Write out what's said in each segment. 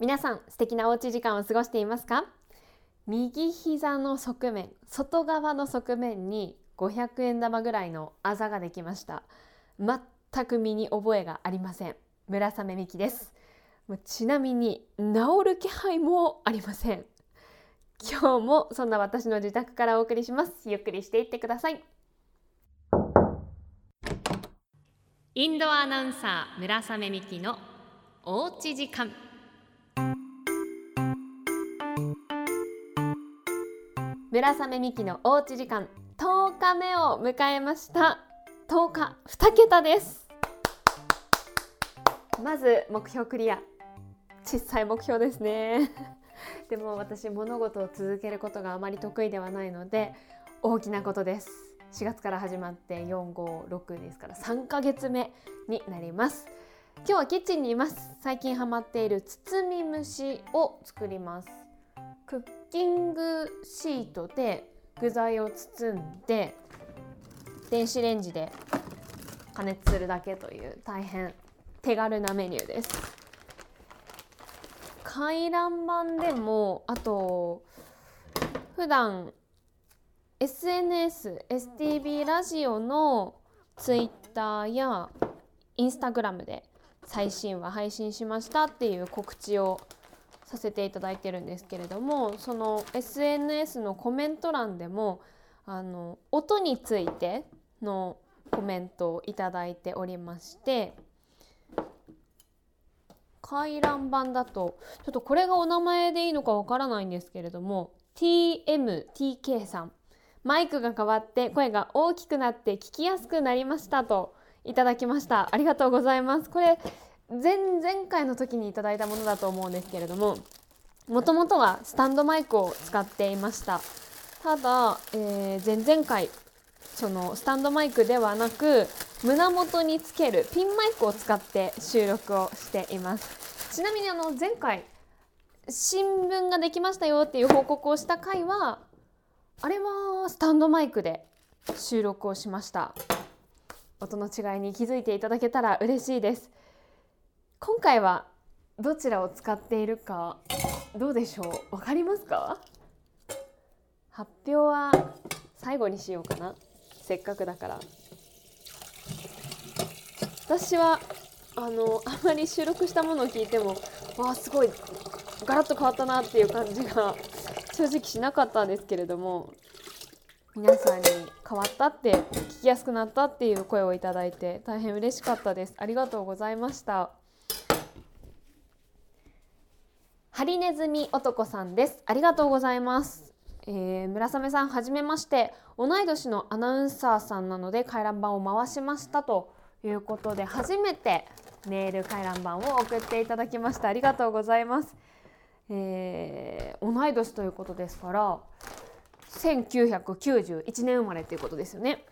皆さん素敵なおうち時間を過ごしていますか？右膝の側面外側の側面に500円玉ぐらいのあざができました。全く身に覚えがありません。村雨美希です。ちなみに治る気配もありません。今日もそんな私の自宅からお送りします。ゆっくりしていってください。インドアナウンサー村雨美希のおうち時間。村雨美希のおうち時間。10日目を迎えました。10日。2桁です。まず目標クリア。小さい目標ですね。でも私物事を続けることがあまり得意ではないので大きなことです。4月から始まって456ですから3ヶ月目になります。今日はキッチンにいます。最近ハマっている包み蒸しを作ります。クッキングシートで具材を包んで電子レンジで加熱するだけという大変手軽なメニューです。回覧板でもあと普段 SNS、STB ラジオのツイッターやインスタグラムで最新話配信しましたっていう告知をさせていただいてるんですけれどもその SNS のコメント欄でもあの音についてのコメントをいただいておりまして回覧板だとちょっとこれがお名前でいいのかわからないんですけれども TMTK さん。マイクが変わって声が大きくなって聞きやすくなりましたといただきました。ありがとうございます。これ前々回の時にいただいたものだと思うんですけれどももともとはスタンドマイクを使っていました。ただ、えー、前々回そのスタンドマイクではなく胸元につけるピンマイクを使って収録をしています。ちなみにあの前回新聞ができましたよっていう報告をした回はあれはスタンドマイクで収録をしました。音の違いに気づいていただけたら嬉しいです。今回はどちらを使っているかどうでしょう？わかりますか？発表は最後にしようかな。せっかくだから。私はあのあまり収録したものを聞いてもわあすごいガラッと変わったなっていう感じが正直しなかったんですけれども皆さんに変わったって聞きやすくなったっていう声をいただいて大変嬉しかったです。ありがとうございました。ハリネズミ男さんです。ありがとうございます。えー、村雨さんはじめまして。同い年のアナウンサーさんなので回覧板を回しましたということで初めてメール回覧板を送っていただきました。ありがとうございます、えー、同い年ということですから1991年生まれということですよね。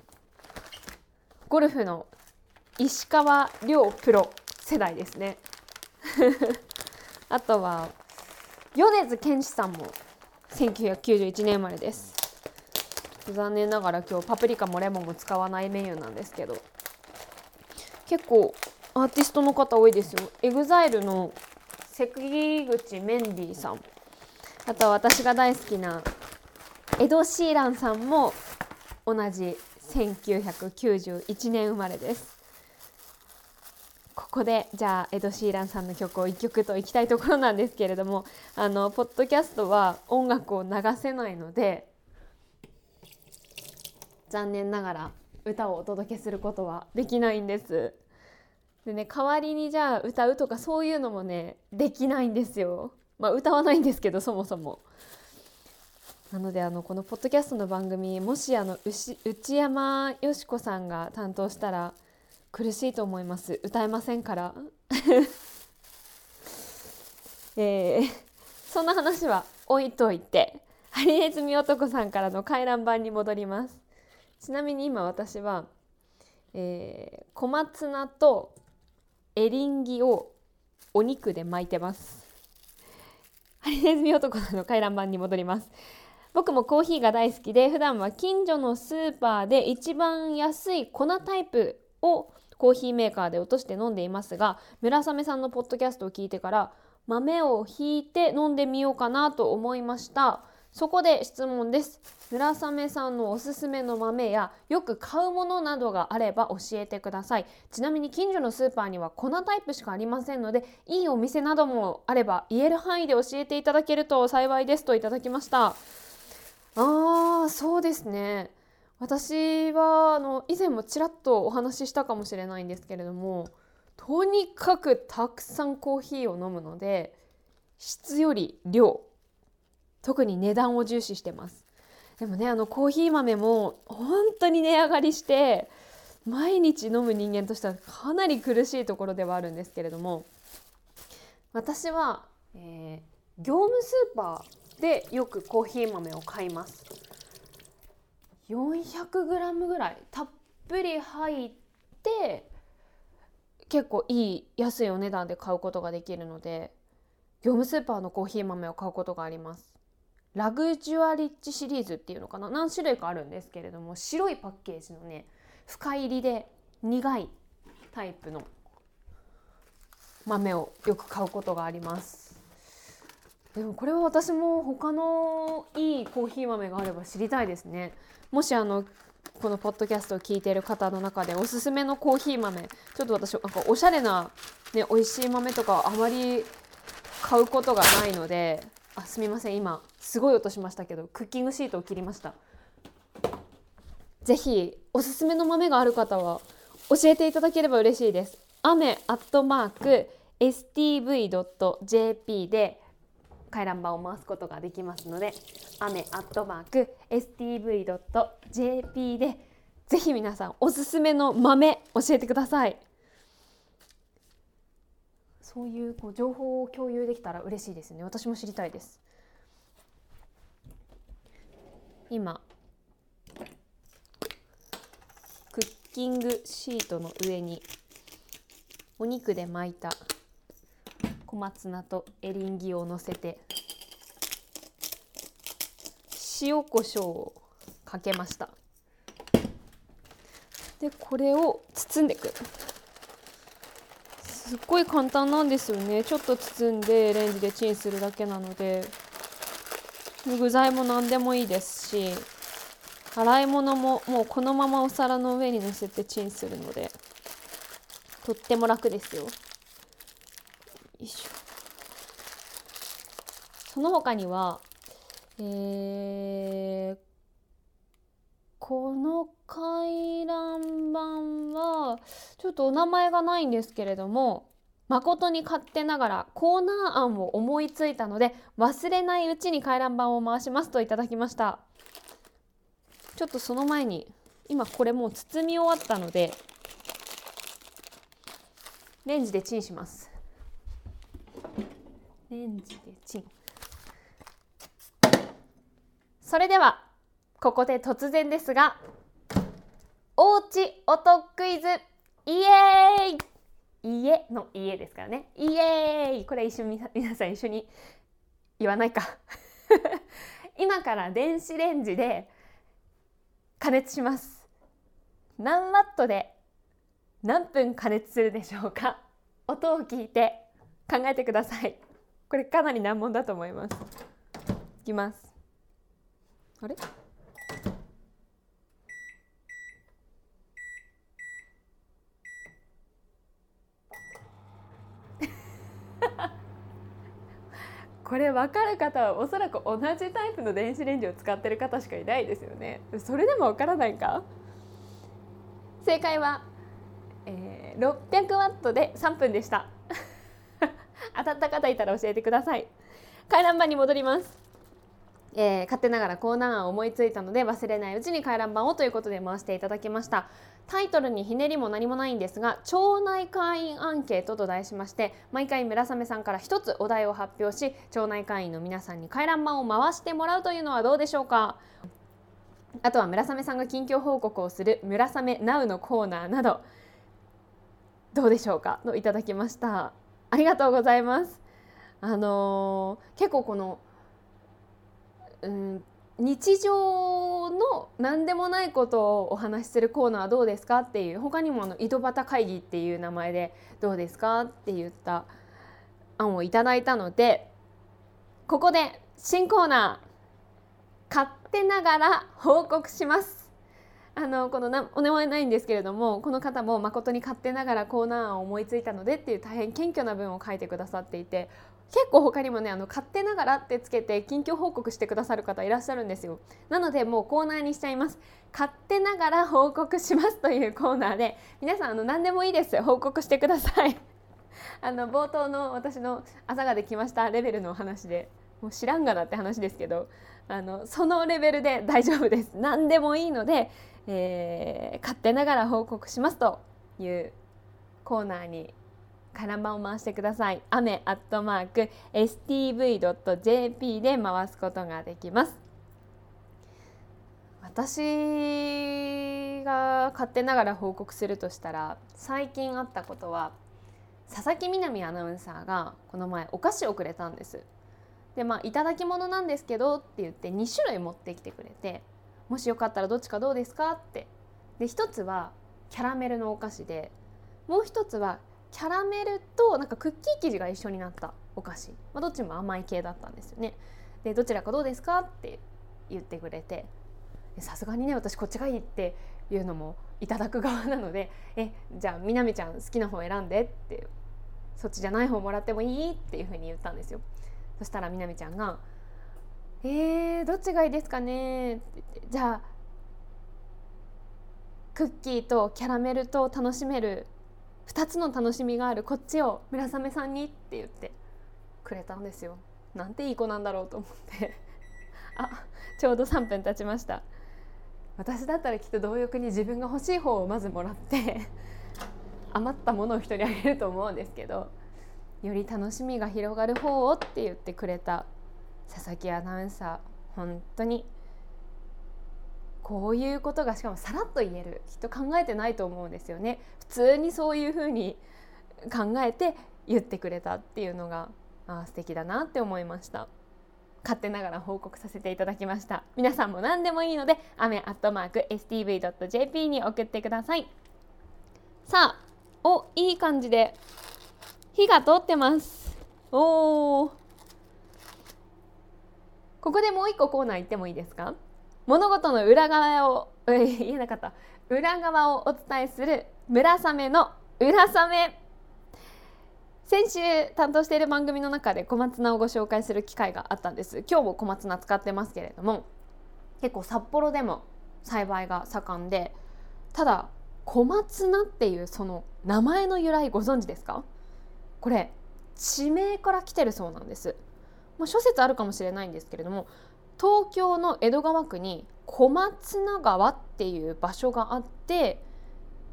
ゴルフの石川遼プロ世代ですね。あとは米津玄師さんも1991年生まれです。残念ながら今日パプリカもレモンも使わないメニューなんですけど。結構アーティストの方多いですよ。EXILE の関口メンディーさん。あとは私が大好きなエド・シーランさんも同じ1991年生まれです。ここでじゃあエド・シーランさんの曲を1曲といきたいところなんですけれどもあのポッドキャストは音楽を流せないので残念ながら歌をお届けすることはできないんです。でね代わりにじゃあ歌うとかそういうのもねできないんですよ。まあ歌わないんですけどそもそも。なのであのこのポッドキャストの番組もしあの内山よし子さんが担当したら苦しいと思います。歌えませんから。えー、そんな話は置いといてハリネズミ男さんからの回覧板に戻ります。ちなみに今私は、えー、小松菜とエリンギをお肉で巻いてます。ハリネズミ男さんの回覧板に戻ります。僕もコーヒーが大好きで普段は近所のスーパーで一番安い粉タイプをコーヒーメーカーで落として飲んでいますが村雨さんのポッドキャストを聞いてから豆をひいて飲んでみようかなと思いました。そこで質問です。村雨さんのおすすめの豆やよく買うものなどがあれば教えてください。ちなみに近所のスーパーには粉タイプしかありませんのでいいお店などもあれば言える範囲で教えていただけると幸いですといただきました。あーそうですね。私はあの以前もちらっとお話ししたかもしれないんですけれどもとにかくたくさんコーヒーを飲むので質より量特に値段を重視してます。でもねあのコーヒー豆も本当に値上がりして毎日飲む人間としてはかなり苦しいところではあるんですけれども私は、えー、業務スーパーでよくコーヒー豆を買います。400g ぐらいたっぷり入って結構いい安いお値段で買うことができるので業務スーパーのコーヒー豆を買うことがあります。ラグジュアリッチシリーズっていうのかな？何種類かあるんですけれども白いパッケージのね深入りで苦いタイプの豆をよく買うことがあります。でもこれは私も他のいいコーヒー豆があれば知りたいですね。もしあのこのポッドキャストを聞いている方の中でおすすめのコーヒー豆ちょっと私なんかおしゃれな、ね、美味しい豆とかあまり買うことがないのであすみません今すごい音しましたけどクッキングシートを切りました。ぜひおすすめの豆がある方は教えていただければ嬉しいです。雨アットマーク stv.jp で回覧板を回すことができますので雨アットマーク stv.jp でぜひ皆さんおすすめの豆教えてください。そういうこう情報を共有できたら嬉しいですね。私も知りたいです。今クッキングシートの上にお肉で巻いた松菜とエリンギをのせて塩コショウをかけました。でこれを包んでいく。すっごい簡単なんですよね。ちょっと包んでレンジでチンするだけなので。具材も何でもいいですし洗い物ももうこのままお皿の上にのせてチンするのでとっても楽ですよ。いしょその他には、えー、この回覧板はちょっとお名前がないんですけれども誠に勝手ながらコーナー案を思いついたので忘れないうちに回覧板を回しますといただきました。ちょっとその前に今これもう包み終わったのでレンジでチンします。レンジでチン。それではここで突然ですがおうち音クイズイエーイ!家の家ですからね。イエーイ!これ一緒に皆さん一緒に言わないか。今から電子レンジで加熱します。何ワットで何分加熱するでしょうか。音を聞いて考えてください。これかなり難問だと思います。いきます。あれ？これ分かる方はおそらく同じタイプの電子レンジを使ってる方しかいないですよね。それでも分からないか？正解は、えー、600ワットで3分でした。当たった方いたら教えてください。回覧板に戻りますえー、勝手ながらコーナー案を思いついたので忘れないうちに回覧板をということで回していただきました。タイトルにひねりも何もないんですが町内会員アンケートと題しまして毎回村雨さんから一つお題を発表し町内会員の皆さんに回覧板を回してもらうというのはどうでしょうか。あとは村雨さんが近況報告をする村雨ナウのコーナーなどどうでしょうか？といただきました。ありがとうございます。あのー、結構このうん日常の何でもないことをお話しするコーナーはどうですかっていう他にもあの井戸端会議っていう名前でどうですかって言った案をいただいたのでここで新コーナー勝手ながら報告します。あのこのなお名前ないんですけれどもこの方も誠に勝手ながらコーナー案を思いついたのでっていう大変謙虚な文を書いてくださっていて結構他にもねあの勝手ながらってつけて近況報告してくださる方いらっしゃるんですよ。なのでもうコーナーにしちゃいます。勝手ながら報告しますというコーナーで皆さんあの何でもいいです。報告してください。あの冒頭の私の朝ができましたレベルのお話でもう知らんがなって話ですけどあのそのレベルで大丈夫です。何でもいいので、えー、勝手ながら報告しますというコーナーに回覧板を回してください。雨アットマーク stv.jp で回すことができます。私が勝手ながら報告するとしたら最近あったことは佐々木みなみアナウンサーがこの前お菓子をくれたんです。でまあいただき物なんですけどって言って2種類持ってきてくれてもしよかったらどっちかどうですか？って。で1つはキャラメルのお菓子でもう1つはキャラメルとなんかクッキー生地が一緒になったお菓子、まあ、どっちも甘い系だったんですよね。でどちらかどうですか？って言ってくれてさすがにね私こっちがいいっていうのもいただく側なので「えじゃあみなみちゃん好きな方選んで」ってそっちじゃない方もらってもいい？っていうふうに言ったんですよ。そしたらみなみちゃんが「えー、どっちがいいですかね?」「じゃあクッキーとキャラメルと楽しめる2つの楽しみがあるこっちを村雨さんにって言ってくれたんですよ。なんていい子なんだろうと思って。あちょうど3分経ちました。私だったらきっと貪欲に自分が欲しい方をまずもらって余ったものを人あげると思うんですけどより楽しみが広がる方をって言ってくれた佐々木アナウンサー本当にこういうことがしかもさらっと言える。きっと考えてないと思うんですよね。普通にそういうふうに考えて言ってくれたっていうのがあ素敵だなって思いました。勝手ながら報告させていただきました。皆さんも何でもいいので雨アットマーク stv.jp に送ってください。さあおいい感じで火が通ってます。おおここでもう一個コーナー行ってもいいですか？物事の裏側をえ 言えなかった。裏側をお伝えする村雨の裏雨。先週担当している番組の中で小松菜をご紹介する機会があったんです。今日も小松菜使ってますけれども結構札幌でも栽培が盛んでただ小松菜っていうその名前の由来ご存知ですか？これ地名から来てるそうなんです、まあ、諸説あるかもしれないんですけれども東京の江戸川区に小松菜川っていう場所があって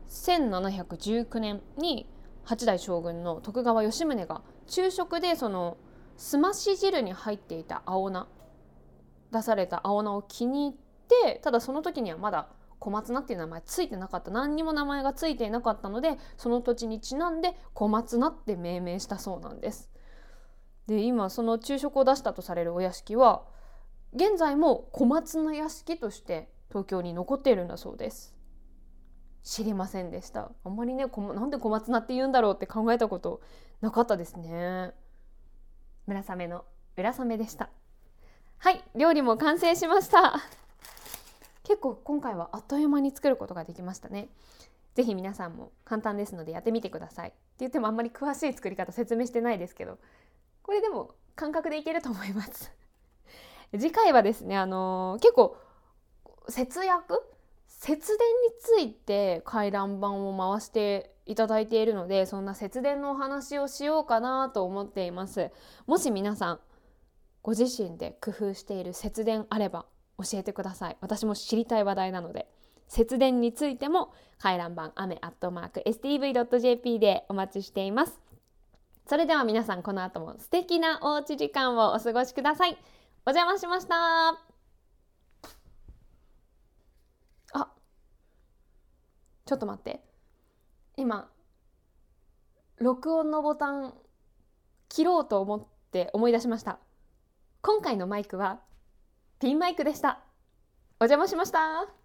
1719年に八代将軍の徳川吉宗が昼食でそのすまし汁に入っていた青菜出された青菜を気に入ってただその時にはまだ小松菜っていう名前ついてなかった何にも名前がついていなかったのでその土地にちなんで小松菜って命名したそうなんです。で今その昼食を出したとされるお屋敷は現在も小松の屋敷として東京に残っているんだそうです。知りませんでした。あんまりねなんで小松菜って言うんだろうって考えたことなかったですね。村雨の村雨でした。はい料理も完成しました。結構今回はあっという間に作ることができましたね。ぜひ皆さんも簡単ですのでやってみてください。って言ってもあんまり詳しい作り方説明してないですけどこれでも感覚でいけると思います。次回はですねあのー、結構節約？節電について回覧板を回していただいているのでそんな節電のお話をしようかなと思っています。もし皆さんご自身で工夫している節電あれば教えてください。私も知りたい話題なので節電についても回覧板雨アットマーク stv.jp でお待ちしています。それでは皆さんこの後も素敵なおうち時間をお過ごしください。お邪魔しました。あちょっと待って。今録音のボタン切ろうと思って思い出しました。今回のマイクはピンマイクでした。お邪魔しました。